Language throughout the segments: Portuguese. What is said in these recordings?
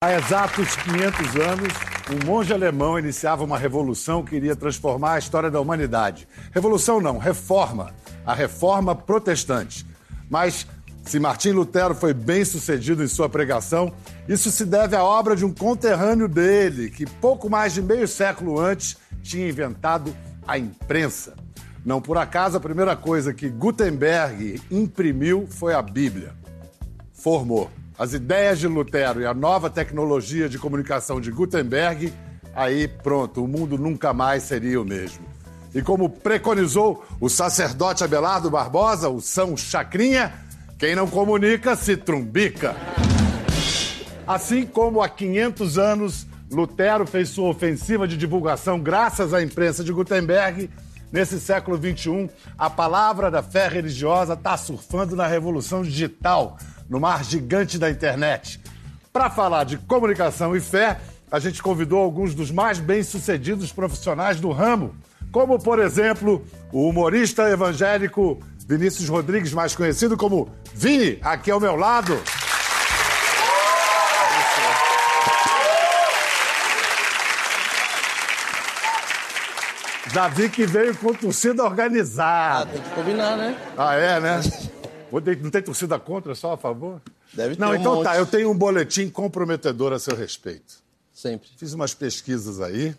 Há exatos 500 anos, um monge alemão iniciava uma revolução que iria transformar a história da humanidade. Revolução não, reforma. A reforma protestante. Mas se Martim Lutero foi bem sucedido em sua pregação, isso se deve à obra de um conterrâneo dele, que pouco mais de meio século antes tinha inventado a imprensa. Não por acaso, a primeira coisa que Gutenberg imprimiu foi a Bíblia. Formou as ideias de Lutero e a nova tecnologia de comunicação de Gutenberg, aí pronto, o mundo nunca mais seria o mesmo. E como preconizou o sacerdote Abelardo Barbosa, o São Chacrinha, quem não comunica se trumbica. Assim como há 500 anos Lutero fez sua ofensiva de divulgação graças à imprensa de Gutenberg, nesse século XXI, a palavra da fé religiosa está surfando na revolução digital no mar gigante da internet. Para falar de comunicação e fé, a gente convidou alguns dos mais bem-sucedidos profissionais do ramo, como, por exemplo, o humorista evangélico Vinícius Rodrigues, mais conhecido como Vini, aqui ao meu lado. Já vi que veio com torcida organizada. Ah, tem que combinar, né? Ah, é, né? Não tem torcida contra, só a favor? Deve ter Não, um então monte. tá, eu tenho um boletim comprometedor a seu respeito. Sempre. Fiz umas pesquisas aí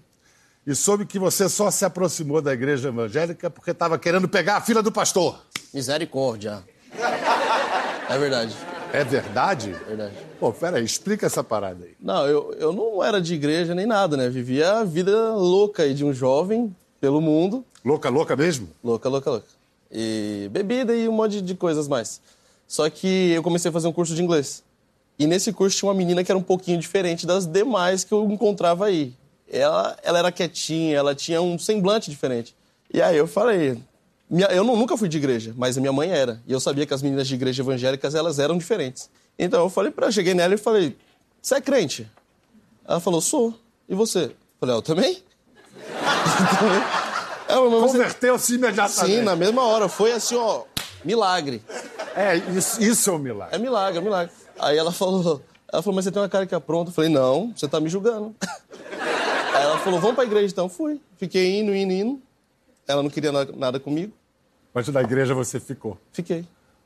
e soube que você só se aproximou da igreja evangélica porque estava querendo pegar a fila do pastor. Misericórdia. É verdade, É verdade? verdade. Pô, peraí, explica essa parada aí. Não, eu, eu não era de igreja nem nada, né? Vivia a vida louca aí de um jovem pelo mundo. Louca, louca mesmo? Louca, louca, louca. E bebida e um monte de coisas mais. Só que eu comecei a fazer um curso de inglês. E nesse curso tinha uma menina que era um pouquinho diferente das demais que eu encontrava aí. Ela, ela era quietinha, ela tinha um semblante diferente. E aí eu falei, eu nunca fui de igreja, mas a minha mãe era. E eu sabia que as meninas de igreja evangélicas, elas eram diferentes. Então eu falei para ela, cheguei nela e falei, você é crente? Ela falou, sou. E você? Eu falei, "Ah, eu também? Converteu-se imediatamente. Sim, na mesma hora. Foi assim, ó, milagre. É, isso, isso é um milagre. É milagre, é milagre. Aí ela falou, ela falou, mas você tem uma cara que é pronta. Eu falei, não, você tá me julgando. Aí ela falou, vamos pra igreja então. Fui. Fiquei indo, indo, indo. Ela não queria na- nada comigo. Mas da igreja você ficou. Fiquei.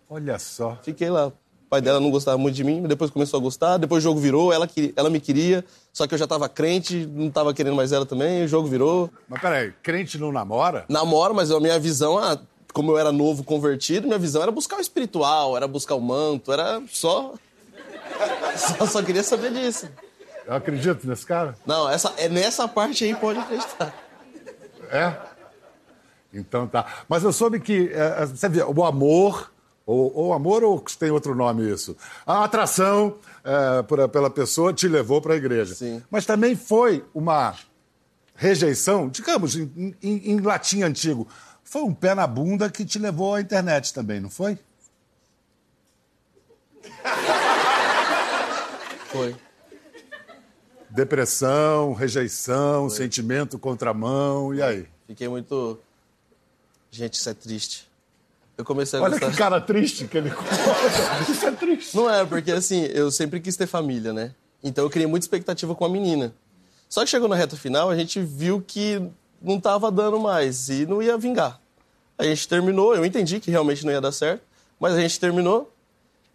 Olha só. Fiquei lá. O pai dela não gostava muito de mim, depois começou a gostar. Depois o jogo virou, ela, ela me queria, só que eu já tava crente, não tava querendo mais ela também, o jogo virou. Mas peraí, crente não namora? namoro, mas a minha visão, ah, como eu era novo convertido, minha visão era buscar o espiritual, era buscar o manto, era só. Só, só queria saber disso. Eu acredito nesse cara. Não, essa, é nessa parte aí pode acreditar. É? Então tá. Mas eu soube que, é, você vê, o amor, ou, ou amor ou tem outro nome isso? A atração é, por- pela pessoa te levou para a igreja. Sim. Mas também foi uma rejeição, digamos, em, em- em latim antigo, foi um pé na bunda que te levou à internet também, não foi? Foi. Depressão, rejeição, sentimento contramão, e aí? Fiquei muito. Gente, isso é triste. Eu comecei a Olha gostar. que cara triste que ele. Isso é triste. Não é, porque assim, eu sempre quis ter família, né? Então eu criei muita expectativa com a menina. Só que chegou na reta final, a gente viu que não tava dando mais e não ia vingar. A gente terminou, eu entendi que realmente não ia dar certo, mas a gente terminou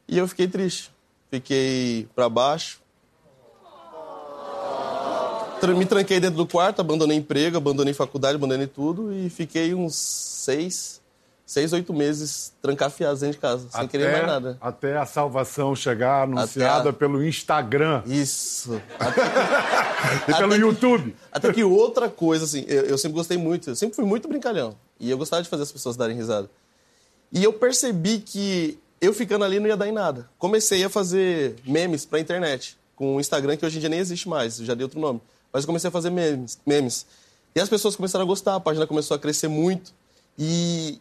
e eu fiquei triste. Fiquei pra baixo. Me tranquei dentro do quarto, abandonei emprego, abandonei faculdade, abandonei tudo e fiquei uns seis, seis, oito meses trancafiados dentro de casa, sem querer mais nada. Até a salvação chegar anunciada Até a- pelo Instagram Isso. e pelo que- YouTube. Até que outra coisa, assim, eu, eu sempre gostei muito, eu sempre fui muito brincalhão. E eu gostava de fazer as pessoas darem risada. E eu percebi que eu ficando ali não ia dar em nada. Comecei a fazer memes pra internet, com o Instagram, que hoje em dia nem existe mais, já dei outro nome. Mas eu comecei a fazer memes, memes. E as pessoas começaram a gostar, a página começou a crescer muito. E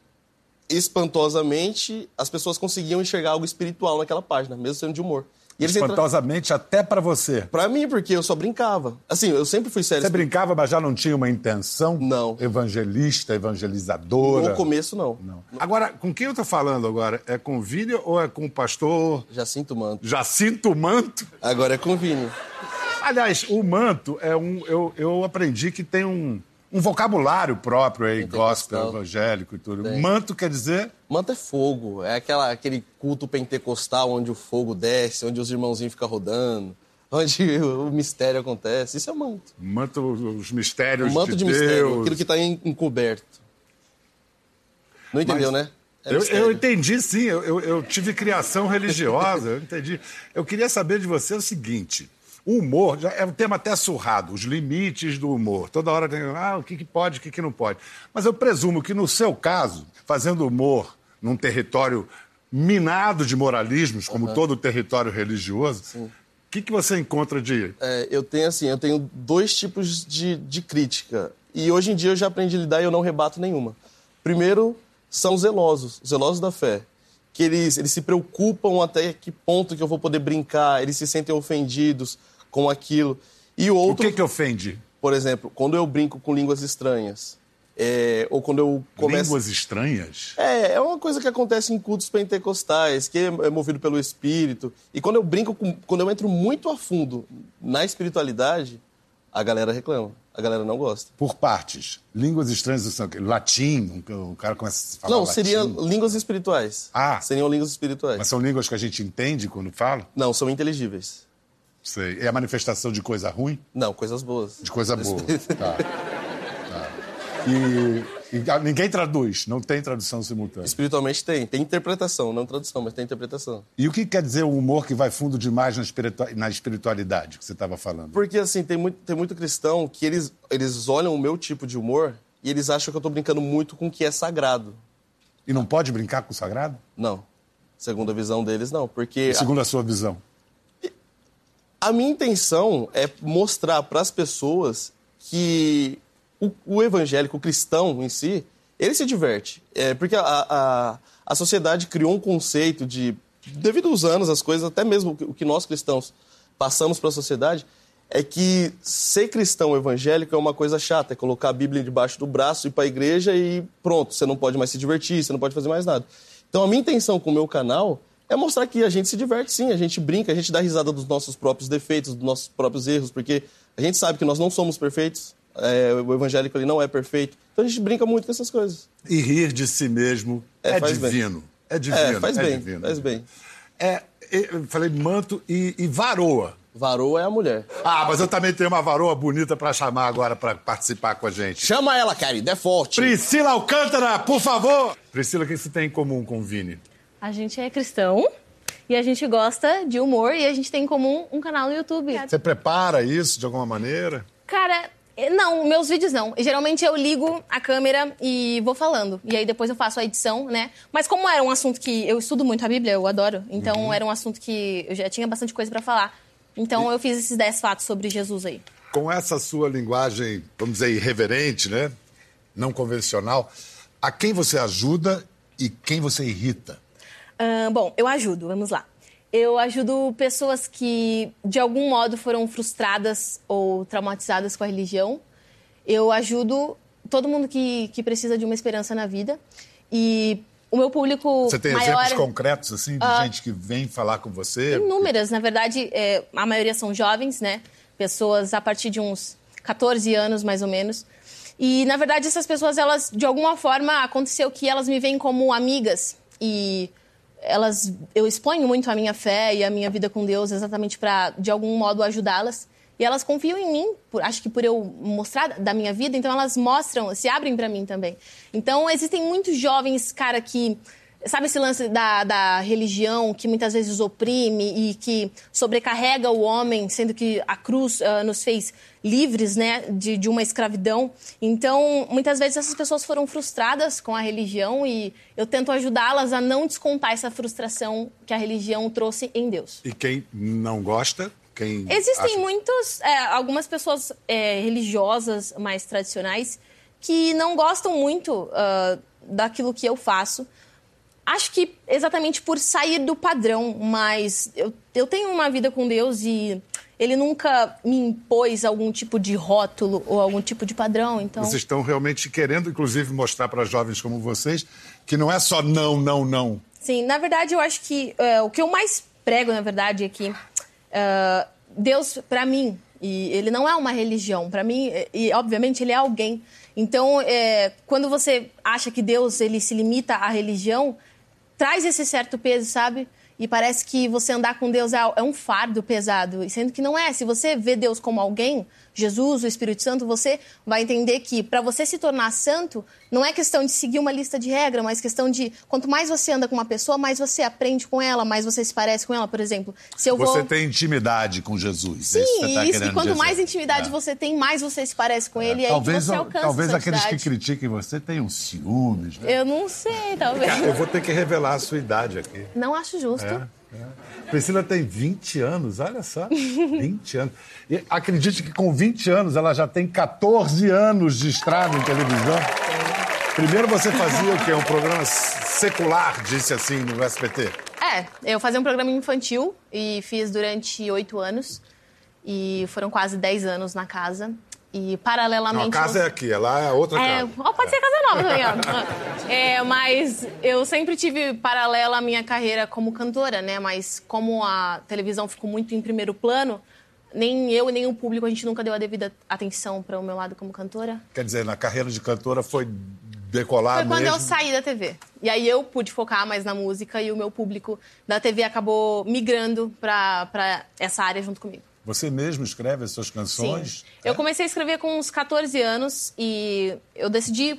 espantosamente, as pessoas conseguiam enxergar algo espiritual naquela página, mesmo sendo de humor. E eles entra- Espantosamente até pra você. Pra mim, porque eu só brincava. Assim, eu sempre fui sério. Você brincava, mas já não tinha uma intenção? Não. Evangelista, evangelizadora? No começo, não. Não. Agora, com quem eu tô falando agora? É com o Vini ou é com o pastor Já sinto manto. Jacinto Manto? Agora é com o Vini. Aliás, o manto é um. Eu, eu aprendi que tem um, um vocabulário próprio aí, gospel, evangélico e tudo. Tem. Manto quer dizer? Manto é fogo. É aquela, aquele culto pentecostal onde o fogo desce, onde os irmãozinhos ficam rodando onde o mistério acontece. Isso é manto. Manto, os mistérios o manto de, de mistério, aquilo que está encoberto. Não entendeu, Mas, né? É eu, eu, entendi, sim. Eu, eu, eu, tive criação religiosa, eu entendi. Eu queria saber de você o seguinte: o humor já é um tema até surrado, os limites do humor. Toda hora tem, ah, o que, que pode, o que, que não pode. Mas eu presumo que, no seu caso, fazendo humor num território minado de moralismos, como uhum. todo território religioso, sim. o que, que você encontra de. É, eu tenho assim, eu tenho dois tipos de, de crítica. E hoje em dia eu já aprendi a lidar e eu não rebato nenhuma. Primeiro, são zelosos, zelosos da fé. Que eles, eles se preocupam até que ponto que eu vou poder brincar, eles se sentem ofendidos com aquilo. E outro. O que, que ofende? Por exemplo, quando eu brinco com línguas estranhas. É, ou quando eu começo... Línguas estranhas? É, é uma coisa que acontece em cultos pentecostais, que é movido pelo Espírito. E quando eu brinco, com... quando eu entro muito a fundo na espiritualidade, a galera reclama a galera não gosta. Por partes. Línguas estranhas são latim, o cara começa a falar Não, seriam línguas espirituais. Ah. Seriam línguas espirituais. Mas são línguas que a gente entende quando fala? Não, são inteligíveis. Sei. É a manifestação de coisa ruim? Não, coisas boas. De coisa boa. tá. tá. E e ah, ninguém traduz, não tem tradução simultânea. Espiritualmente tem, tem interpretação, não tradução, mas tem interpretação. E o que quer dizer o humor que vai fundo demais na, espiritualidade que você estava falando? Porque assim, tem muito, tem muito cristão que eles, eles olham o meu tipo de humor e eles acham que eu estou brincando muito com o que é sagrado. E não pode brincar com o sagrado? Não. Segundo a visão deles, não. Porque. Segundo a sua visão? A minha intenção é mostrar para as pessoas que o, o evangélico, o cristão em si, ele se diverte. É, porque a, a, a sociedade criou um conceito de, devido aos anos, as coisas, até mesmo o que nós cristãos passamos para a sociedade, é que ser cristão evangélico é uma coisa chata, é colocar a Bíblia debaixo do braço, ir para a igreja e pronto, você não pode mais se divertir, você não pode fazer mais nada. Então a minha intenção com o meu canal é mostrar que a gente se diverte sim, a gente brinca, a gente dá risada dos nossos próprios defeitos, dos nossos próprios erros, porque a gente sabe que nós não somos perfeitos, é, o evangélico ele não é perfeito. Então a gente brinca muito com essas coisas. E rir de si mesmo é, é divino. Bem. É divino. É, faz é bem, divino. faz bem. É, eu falei manto e, e varoa. Varoa é a mulher. Ah, mas eu também tenho uma varoa bonita para chamar agora para participar com a gente. Chama ela, querida, é forte. Priscila Alcântara, por favor. Priscila, o que você tem em comum com o Vini? A gente é cristão e a gente gosta de humor e a gente tem em comum um canal no YouTube. Você prepara isso de alguma maneira? Cara, é, não, meus vídeos não. Geralmente eu ligo a câmera e vou falando. E aí depois eu faço a edição, né? Mas como era um assunto que eu estudo muito a Bíblia, eu adoro. Então uhum. era um assunto que eu já tinha bastante coisa para falar. Então e... eu fiz esses 10 fatos sobre Jesus aí. Com essa sua linguagem, vamos dizer, irreverente, né? Não convencional, a quem você ajuda e quem você irrita? Uh, bom, eu ajudo, vamos lá. Eu ajudo pessoas que, de algum modo, foram frustradas ou traumatizadas com a religião. Eu ajudo todo mundo que, que precisa de uma esperança na vida. E o meu público. Você tem maior... exemplos concretos, assim, de uh, gente que vem falar com você? Inúmeras. Na verdade, é, a maioria são jovens, né? Pessoas a partir de uns 14 anos, mais ou menos. E, na verdade, essas pessoas, elas, de alguma forma, aconteceu que elas me veem como amigas. E elas eu exponho muito a minha fé e a minha vida com Deus exatamente para de algum modo ajudá-las. E elas confiam em mim por, acho que por eu mostrar da minha vida então elas mostram se abrem para mim também. Então existem muitos jovens cara que Sabe esse lance da, da religião que muitas vezes oprime e que sobrecarrega o homem, sendo que a cruz uh, nos fez livres né, de, de uma escravidão? Então, muitas vezes essas pessoas foram frustradas com a religião e eu tento ajudá-las a não descontar essa frustração que a religião trouxe em Deus. E quem não gosta? Quem Existem acha... muitos, é, algumas pessoas é, religiosas mais tradicionais que não gostam muito uh, daquilo que eu faço Acho que exatamente por sair do padrão, mas eu, eu tenho uma vida com Deus e ele nunca me impôs algum tipo de rótulo ou algum tipo de padrão, então... Vocês estão realmente querendo, inclusive, mostrar para jovens como vocês que não é só não, não, não. Sim, na verdade, eu acho que uh, o que eu mais prego, na verdade, é que uh, Deus, para mim, E ele não é uma religião. Para mim, e obviamente ele é alguém. Então, é, quando você acha que Deus ele se limita à religião, traz esse certo peso, sabe? E parece que você andar com Deus é, é um fardo pesado, e sendo que não é. Se você vê Deus como alguém, Jesus, o Espírito Santo, você vai entender que para você se tornar santo, não é questão de seguir uma lista de regras, mas questão de quanto mais você anda com uma pessoa, mais você aprende com ela, mais você se parece com ela, por exemplo. Se eu você vou... tem intimidade com Jesus. Sim, isso, tá isso e quanto dizer. mais intimidade é. você tem, mais você se parece com é. ele, e talvez, aí que você alcança Talvez aqueles que critiquem você tenham ciúmes, né? Eu não sei, talvez. Eu vou ter que revelar a sua idade aqui. Não acho justo. É. É. Priscila tem 20 anos, olha só. 20 anos. E acredite que com 20 anos ela já tem 14 anos de estrada em televisão. Primeiro você fazia o quê? Um programa secular, disse assim, no SBT? É, eu fazia um programa infantil e fiz durante oito anos. E foram quase 10 anos na casa. E paralelamente. Não, a casa é aqui, lá é outra é, casa. Pode ser casa nova também, é, Mas eu sempre tive paralela a minha carreira como cantora, né? Mas como a televisão ficou muito em primeiro plano, nem eu e nem o público a gente nunca deu a devida atenção para o meu lado como cantora. Quer dizer, na carreira de cantora foi decolar Foi quando mesmo? eu saí da TV. E aí eu pude focar mais na música e o meu público da TV acabou migrando para essa área junto comigo. Você mesmo escreve as suas canções? Sim. É? Eu comecei a escrever com uns 14 anos e eu decidi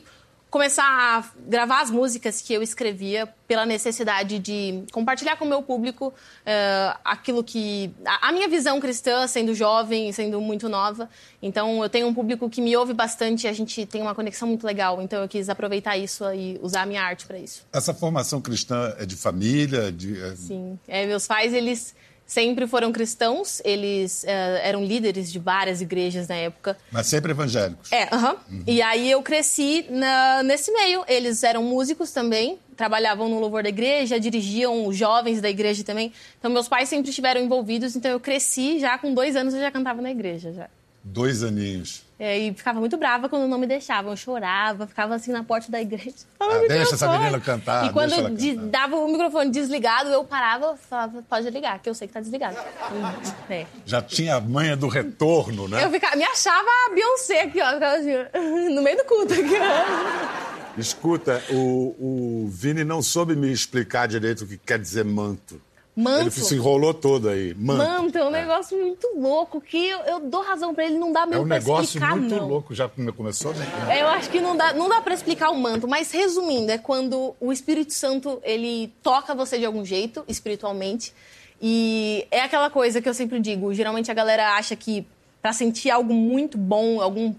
começar a gravar as músicas que eu escrevia pela necessidade de compartilhar com o meu público uh, aquilo que a, a, minha visão cristã sendo jovem sendo muito nova então eu tenho um público que me ouve bastante a gente tem uma conexão muito legal então eu quis aproveitar isso e usar a minha arte para isso essa formação cristã é de família de é sim é, meus pais eles sempre foram cristãos, eles uh, eram líderes de várias igrejas na época. Mas sempre evangélicos. É, uh -huh. uhum. E aí eu cresci na, nesse meio. Eles eram músicos também, trabalhavam no louvor da igreja, dirigiam os jovens da igreja também. Então meus pais sempre estiveram envolvidos, então eu cresci já com dois anos eu já cantava na igreja já. Dois aninhos. É, e ficava muito brava quando não me deixavam. Eu chorava, ficava assim na porta da igreja. Ah, deixa essa menina cantar. E quando dava o microfone desligado, eu parava e falava, pode ligar, que eu sei que tá desligado. É. Já tinha a manha do retorno, né? Eu ficava, me achava a Beyoncé aqui, ó. Ficava assim, no meio do culto aqui, ó. Escuta, o, o Vini não soube me explicar direito o que quer dizer manto. Ele se enrolou todo aí. Manto, manto é um é. negócio muito louco que eu, eu, dou razão para ele, não dá mesmo É um negócio explicar, muito não. louco, já começou, né? É, eu acho que não dá, não dá para explicar o manto, mas resumindo, é quando o Espírito Santo, ele toca você de algum jeito, espiritualmente, e é aquela coisa que eu sempre digo, geralmente a galera acha que para sentir algo muito bom, algum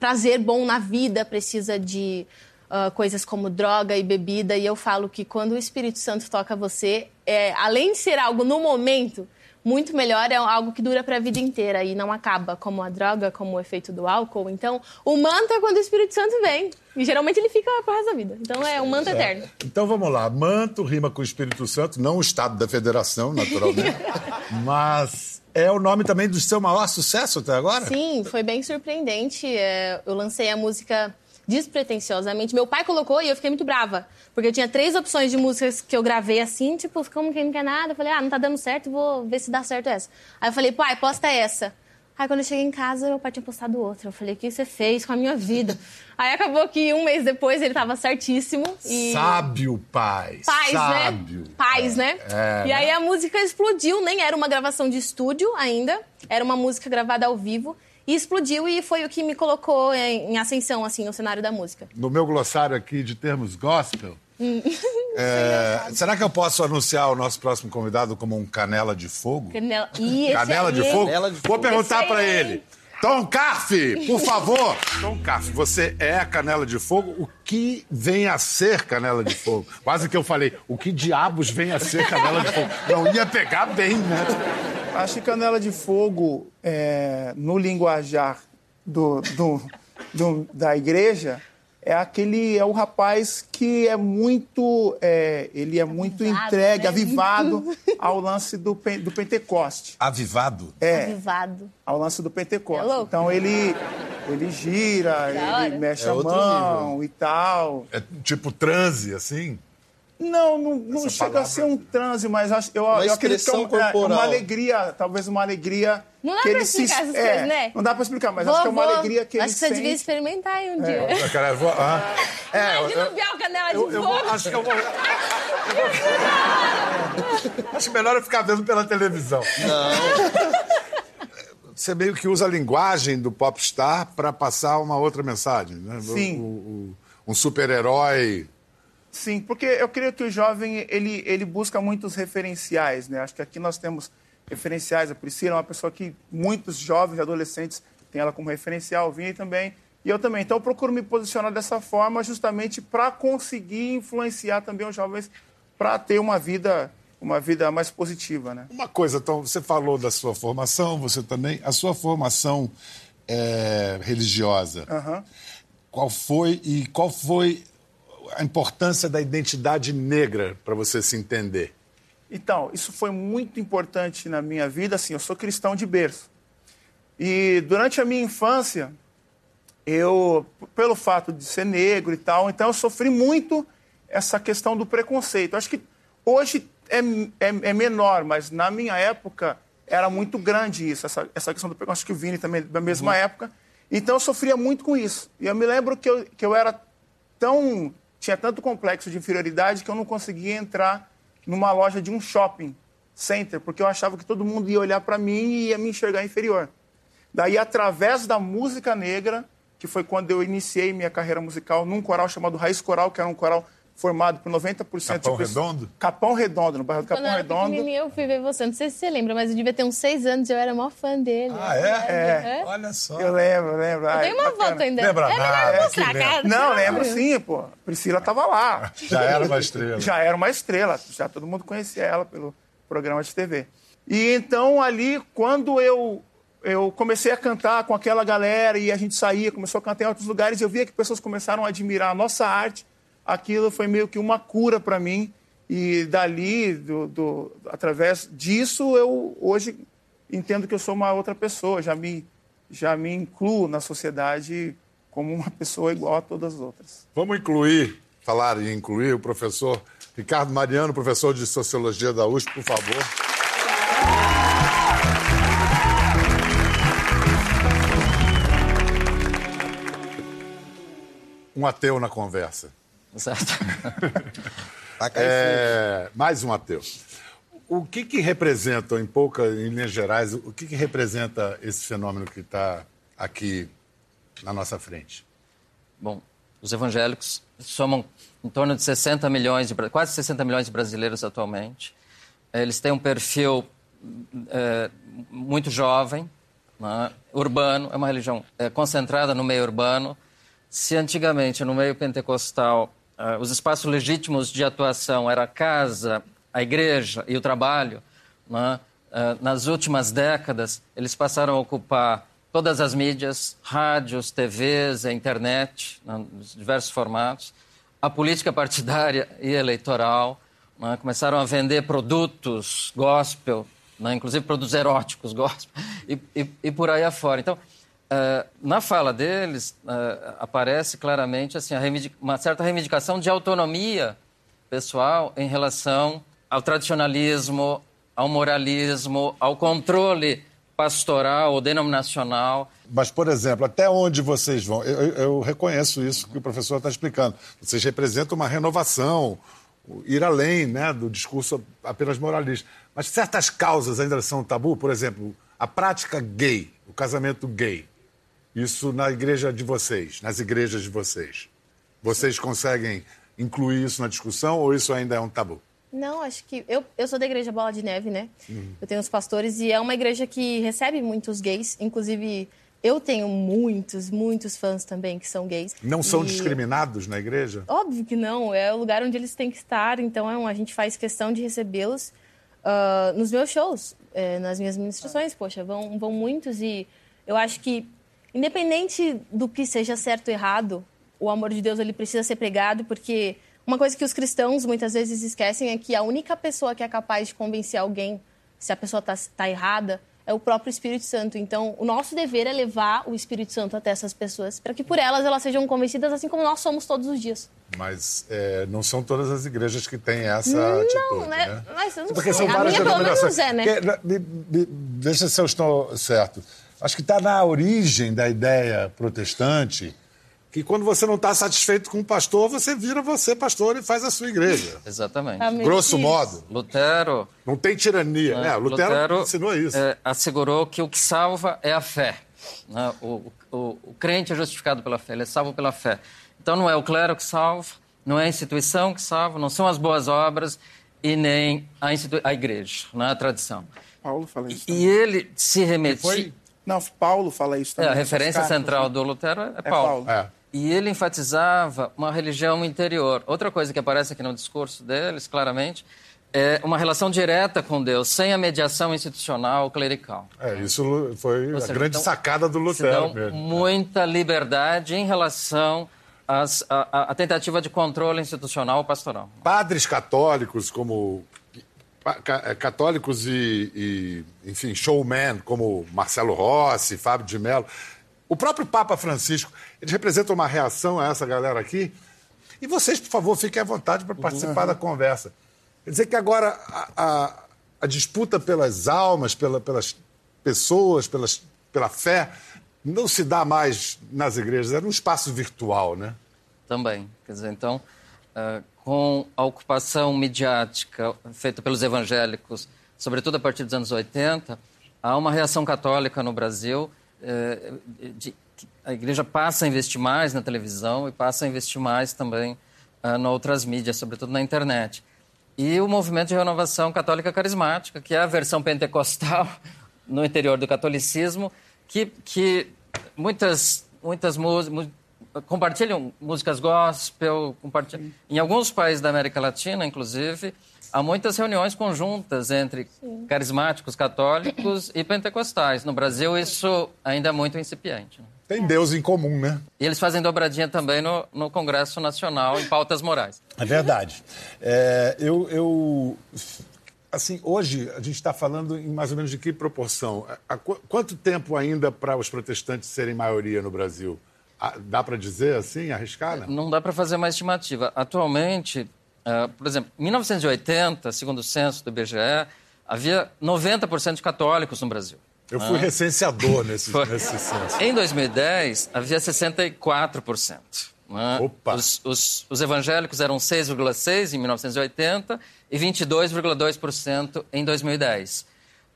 prazer bom na vida, precisa de uh, coisas como droga e bebida. E eu falo que quando o Espírito Santo toca você, é, além de ser algo no momento, muito melhor, é algo que dura para a vida inteira e não acaba, como a droga, como o efeito do álcool. Então, o manto é quando o Espírito Santo vem. E geralmente ele fica pro resto da vida. Então, é um manto eterno. Então, vamos lá. Manto rima com o Espírito Santo, não o Estado da Federação, naturalmente. mas é o nome também do seu maior sucesso até agora? Sim, foi bem surpreendente. É, eu lancei a música despretensiosamente. Meu pai colocou e eu fiquei muito brava. Porque eu tinha três opções de músicas que eu gravei assim, tipo, como quem não quer nada. Eu falei, ah, não tá dando certo, vou ver se dá certo essa. Aí eu falei, pai, posta essa. Aí quando eu cheguei em casa, meu pai tinha postado outra. Eu falei, o que você fez com a minha vida? Aí acabou que um mês depois ele tava certíssimo. E... Sábio, pai. Paz, né? Sábio. né? Paz, é, né? É, e aí né? a música explodiu, nem era uma gravação de estúdio ainda. Era uma música gravada ao vivo. E explodiu e foi o que me colocou em, ascensão, assim, no cenário da música. No meu glossário aqui de termos gospel, hum. é, será que eu posso anunciar o nosso próximo convidado como um canela de fogo? Canela, Ih, canela, de fogo? canela de fogo? Vou perguntar para ele. Tom Carfe, por favor. Tom Carfe, você é a canela de fogo. O que vem a ser canela de fogo? Quase que eu falei, o que diabos vem a ser canela de fogo? Não ia pegar bem, né? Acho que canela de fogo, é, no linguajar do, do, do, da igreja, é aquele é o rapaz que é muito é, ele é muito avivado, entregue, né? avivado ao lance do, do Pentecoste. Avivado? É. Avivado. Ao lance do Pentecoste. É então ele ele gira, ele mexe é a mão nível. e tal. É tipo transe assim? Não, não, não chega a ser um transe, mas eu, eu, eu acredito que é, é uma alegria, talvez uma alegria Não dá que pra ele se- explicar essas é, coisas, né? Não dá pra explicar, mas Vou- acho que é uma vou- alegria que ele Acho que você devia sente. experimentar aí um dia. Eu quero- eu vou- ah. É, eu- Imagina eu- o Bial Canela de eu, eu fogo. vou, acho que eu vou. acho melhor eu ficar vendo pela televisão. Você meio que usa a linguagem do popstar para passar uma outra mensagem, né? Sim. O- o- um super-herói. Sim, porque eu creio que o jovem ele, ele busca muitos referenciais, né? Acho que aqui nós temos referenciais. A Priscila é uma pessoa que muitos jovens, adolescentes têm ela como referencial, o Vini também e eu também. Então eu procuro me posicionar dessa forma justamente para conseguir influenciar também os jovens para ter uma vida uma vida mais positiva, né? Uma coisa, então, você falou da sua formação, você também. A sua formação é, religiosa. Aham. Qual foi e qual foi a importância da identidade negra para você se entender? Então, isso foi muito importante na minha vida. Assim, eu sou cristão de berço. E durante a minha infância, eu, pelo fato de ser negro e tal, então eu sofri muito essa questão do preconceito. Acho que hoje é, é, é menor, mas na minha época era muito grande isso, essa, essa questão do preconceito. Acho que o Vini também, da mesma época. Então eu sofria muito com isso. E eu me lembro que eu, que eu era tão. Tinha tanto complexo de inferioridade que eu não conseguia entrar numa loja de um shopping center, porque eu achava que todo mundo ia olhar para mim e ia me enxergar inferior. Daí, através da música negra, que foi quando eu iniciei minha carreira musical num coral chamado Raiz Coral, que era um coral formado por 90% Capão de pessoas- Redondo? Capão Redondo, no bairro do Quando Capão eu era Redondo. pequenininha, eu fui ver você. Não sei se você lembra, mas eu devia ter uns seis anos e eu era maior fã dele. Ah, é? É. Olha só. Eu lembro, eu lembro. Eu Ai, tenho uma bacana. foto ainda. Lembra é melhor nada, mostrar, que lembra. cara. Não, lembro sim, pô. Priscila estava lá. Já era uma estrela. Já era uma estrela, já todo mundo conhecia ela pelo programa de TV. E então ali, quando eu eu comecei a cantar com aquela galera e a gente saía, começou a cantar em outros lugares, eu via que pessoas começaram a admirar a nossa arte. Aquilo foi meio que uma cura para mim. E dali, do, do- através disso, eu hoje entendo que eu sou uma outra pessoa. Já me, já me incluo na sociedade como uma pessoa igual a todas as outras. Vamos incluir, falar em incluir, o professor Ricardo Mariano, professor de Sociologia da USP, por favor. Um ateu na conversa. Certo. É, mais um ateu. O que, que representa, em poucas, em linhas gerais, o que, que representa esse fenômeno que está aqui na nossa frente? Bom, os evangélicos somam em torno de 60 milhões, de, quase 60 milhões de brasileiros atualmente. Eles têm um perfil eh, muito jovem, né, urbano, é uma religião eh, concentrada no meio urbano. Se antigamente, no meio pentecostal, os espaços legítimos de atuação era a casa, a igreja e o trabalho, né, eh, nas últimas décadas, eles passaram a ocupar todas as mídias, rádios, TVs, a internet, né, diversos formatos, a política partidária e eleitoral, né, começaram a vender produtos gospel, né, inclusive produtos eróticos gospel, e, e, e por aí afora. Então, eh, na fala deles, eh, aparece claramente assim, uma certa reivindicação de autonomia pessoal em relação ao tradicionalismo, ao moralismo, ao controle pastoral ou denominacional. Mas, por exemplo, até onde vocês vão? Eu, eu- reconheço isso que o professor está explicando. Vocês representam uma renovação, ir além né, do discurso apenas moralista. Mas certas causas ainda são tabu, por exemplo, a prática gay, o casamento gay. Isso na igreja de vocês, nas igrejas de vocês. Vocês conseguem incluir isso na discussão ou isso ainda é um tabu? Não, acho que. Eu, eu sou da igreja Bola de Neve, né? Eu tenho os pastores e é uma igreja que recebe muitos gays. Inclusive, eu tenho muitos, muitos fãs também que são gays. Não são E- discriminados na igreja? Óbvio que não, é o lugar onde eles têm que estar, então é um- a gente faz questão de recebê-los ah, nos meus shows, eh, nas minhas ministrações, poxa, vão, vão muitos e eu acho que, independente do que seja certo ou errado, o amor de Deus ele precisa ser pregado, porque uma coisa que os cristãos muitas vezes esquecem é que a única pessoa que é capaz de convencer alguém se a pessoa está tá errada é o próprio Espírito Santo. Então, o nosso dever é levar o Espírito Santo até essas pessoas, para que por elas elas sejam convencidas, assim como nós somos todos os dias. Mas é, não são todas as igrejas que têm essa não, atitude, né? né? Mas eu não Porque sei. são a minha, pelo menos, é, né? Que, deixa se eu estou certo. Acho que está na origem da ideia protestante que quando você não está satisfeito com o pastor, você vira você pastor e faz a sua igreja. Exatamente. Tá Grosso modo. Lutero. Não tem tirania, É, né? Lutero, Lutero, ensinou isso. é, assegurou que o que salva é a fé. né? O, o, o crente é justificado pela fé, ele é salvo pela fé. Então não é o clero que salva, não é a instituição que salva, não são as boas obras e nem a, institu- a igreja, não é a tradição. Paulo fala isso. E ele se remetia. Não, Paulo fala isso É, também. a nessas referência cartas, central né? do Lutero é É Paulo. Paulo. É. E ele enfatizava uma religião interior. Outra coisa que aparece aqui no discurso deles, claramente, é uma relação direta com Deus, sem a mediação institucional clerical. É, isso foi a seja, grande então, sacada do Se Lutero dão mesmo. muita liberdade em relação às- à à- à tentativa de controle institucional pastoral. Padres católicos como católicos e, e, enfim, showman como Marcelo Rossi, Fábio de Mello, o próprio Papa Francisco, eles representam uma reação a essa galera aqui. E vocês, por favor, fiquem à vontade para participar da conversa. Quer dizer que agora a, a- a disputa pelas almas, pela- pelas pessoas, pelas, pela fé, não se dá mais nas igrejas, era um espaço virtual, né? Também. Quer dizer, então, ah, com a ocupação midiática feita pelos evangélicos, sobretudo a partir dos anos 80, há uma reação católica no Brasil. eh, de, a igreja passa a investir mais na televisão e passa a investir mais também ah, em outras mídias, sobretudo na internet. E o movimento de renovação católica carismática, que é a versão pentecostal no interior do catolicismo, que, que muitas, muitas compartilham músicas gospel, compartilham. Em alguns países da América Latina, inclusive, há muitas reuniões conjuntas entre carismáticos católicos e pentecostais. No Brasil, isso ainda é muito incipiente. né? Tem Deus em comum, né? E eles fazem dobradinha também no, no Congresso Nacional em pautas morais. É verdade. É, eu, eu- Assim, hoje a gente está falando em mais ou menos de que proporção? Há qu- quanto tempo ainda para os protestantes serem maioria no Brasil? Ah, Dá para dizer assim, arriscar? Não? Não dá para fazer uma estimativa. Atualmente, ah, por exemplo, em 1980, segundo o censo do IBGE, havia 90% de católicos no Brasil. Eu fui recenseador nesse, nesse censo. Em 2010, havia 64%. né? Opa. Os, os- os evangélicos eram 6,6% em 1980 e 22,2% em 2010.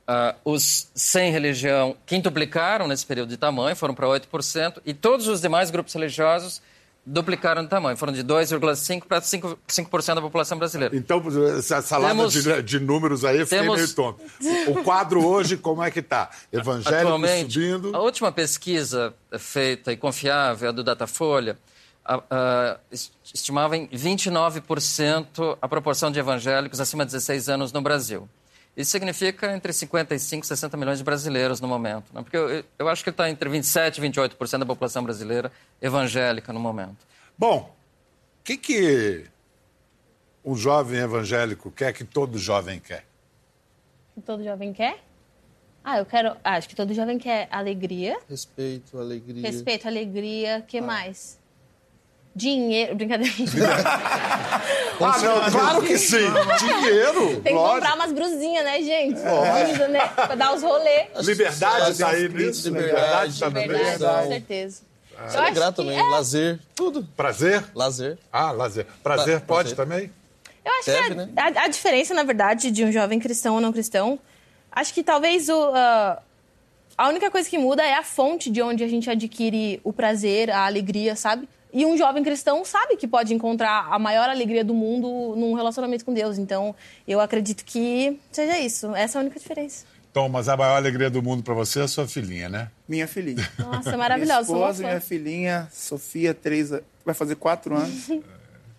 Ah, os sem religião quintuplicaram nesse período de tamanho, foram para 8%, e todos os demais grupos religiosos duplicaram de tamanho, foram de 2,5% para 5%, 5% da população brasileira. Então, essa salada Temos- de, de números aí, fiquei temos- meio tonto. O, quadro hoje, como é que está? Evangélico Atualmente, subindo. a última pesquisa feita e confiável, a do Datafolha, a- a- est- estimava em 29% a proporção de evangélicos acima de 16 anos no Brasil. Isso significa entre 55 e 60 milhões de brasileiros no momento. Né? Porque eu, eu acho que está entre 27 e 28% da população brasileira evangélica no momento. Bom, o que, que um jovem evangélico quer que todo jovem quer? Todo jovem quer? Ah, eu quero. ah, acho que todo jovem quer alegria, Respeito, alegria. respeito, alegria, que mais? Dinheiro. Brincadeira. Ah, não, claro que sim. Dinheiro, Tem que lógico. comprar umas brusinhas, né, gente? Lindo, né? Pra dar os rolês. Liberdade está aí Liberdade, nisso. Liberdade Verdade, meio. com certeza. Eu Se acho alegrar também, é, lazer, tudo. Prazer? Lazer. Ah, lazer. Prazer Pra- pode prazer. também? Eu acho Deve, que a, né? a- a diferença, na verdade, de um jovem cristão ou não cristão, acho que talvez o, ah, a única coisa que muda é a fonte de onde a gente adquire o prazer, a alegria, sabe? E um jovem cristão sabe que pode encontrar a maior alegria do mundo num relacionamento com Deus. Então, eu acredito que seja isso. Essa é a única diferença. Tom, mas a maior alegria do mundo para você é a sua filhinha, né? Minha filhinha. Nossa, é maravilhosa. Minha esposa, minha filhinha, Sofia, três, vai fazer quatro anos.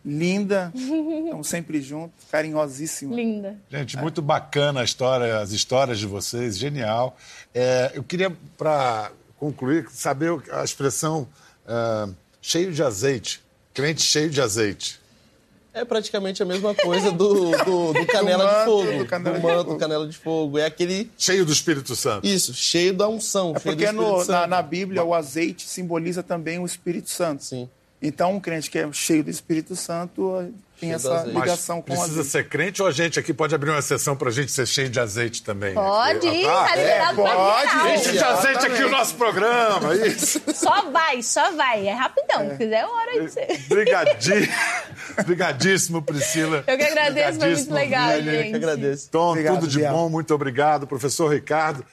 Linda. Estamos sempre juntos, carinhosíssima. Linda. Gente, muito bacana a história, as histórias de vocês, genial. É, eu queria, para concluir, saber a expressão ah, cheio de azeite, crente cheio de azeite. É praticamente a mesma coisa do, do, do canela Do de manto, fogo. do canela do de manto, fogo. canela de fogo. É aquele. Cheio do Espírito Santo. Isso, cheio da unção. É cheio do porque no- na, Santo. na Bíblia o azeite simboliza também o Espírito Santo. Sim. Então, um crente que é cheio do Espírito Santo tem Cheio essa ligação com precisa azeite. ser crente ou a gente aqui pode abrir uma exceção pra gente ser cheio de azeite também? Pode ir, Ah, tá liberado pra pode, gente. Enche de azeite aqui o nosso programa, isso. Só vai, só vai. É rapidão. Se quiser, é hora de ser. Brigadi... Brigadíssimo, Priscila. Eu que agradeço, foi muito legal, Vini. Eu gente. que agradeço. Tom, Obrigado, tudo de Biel. bom, muito obrigado. Professor Ricardo,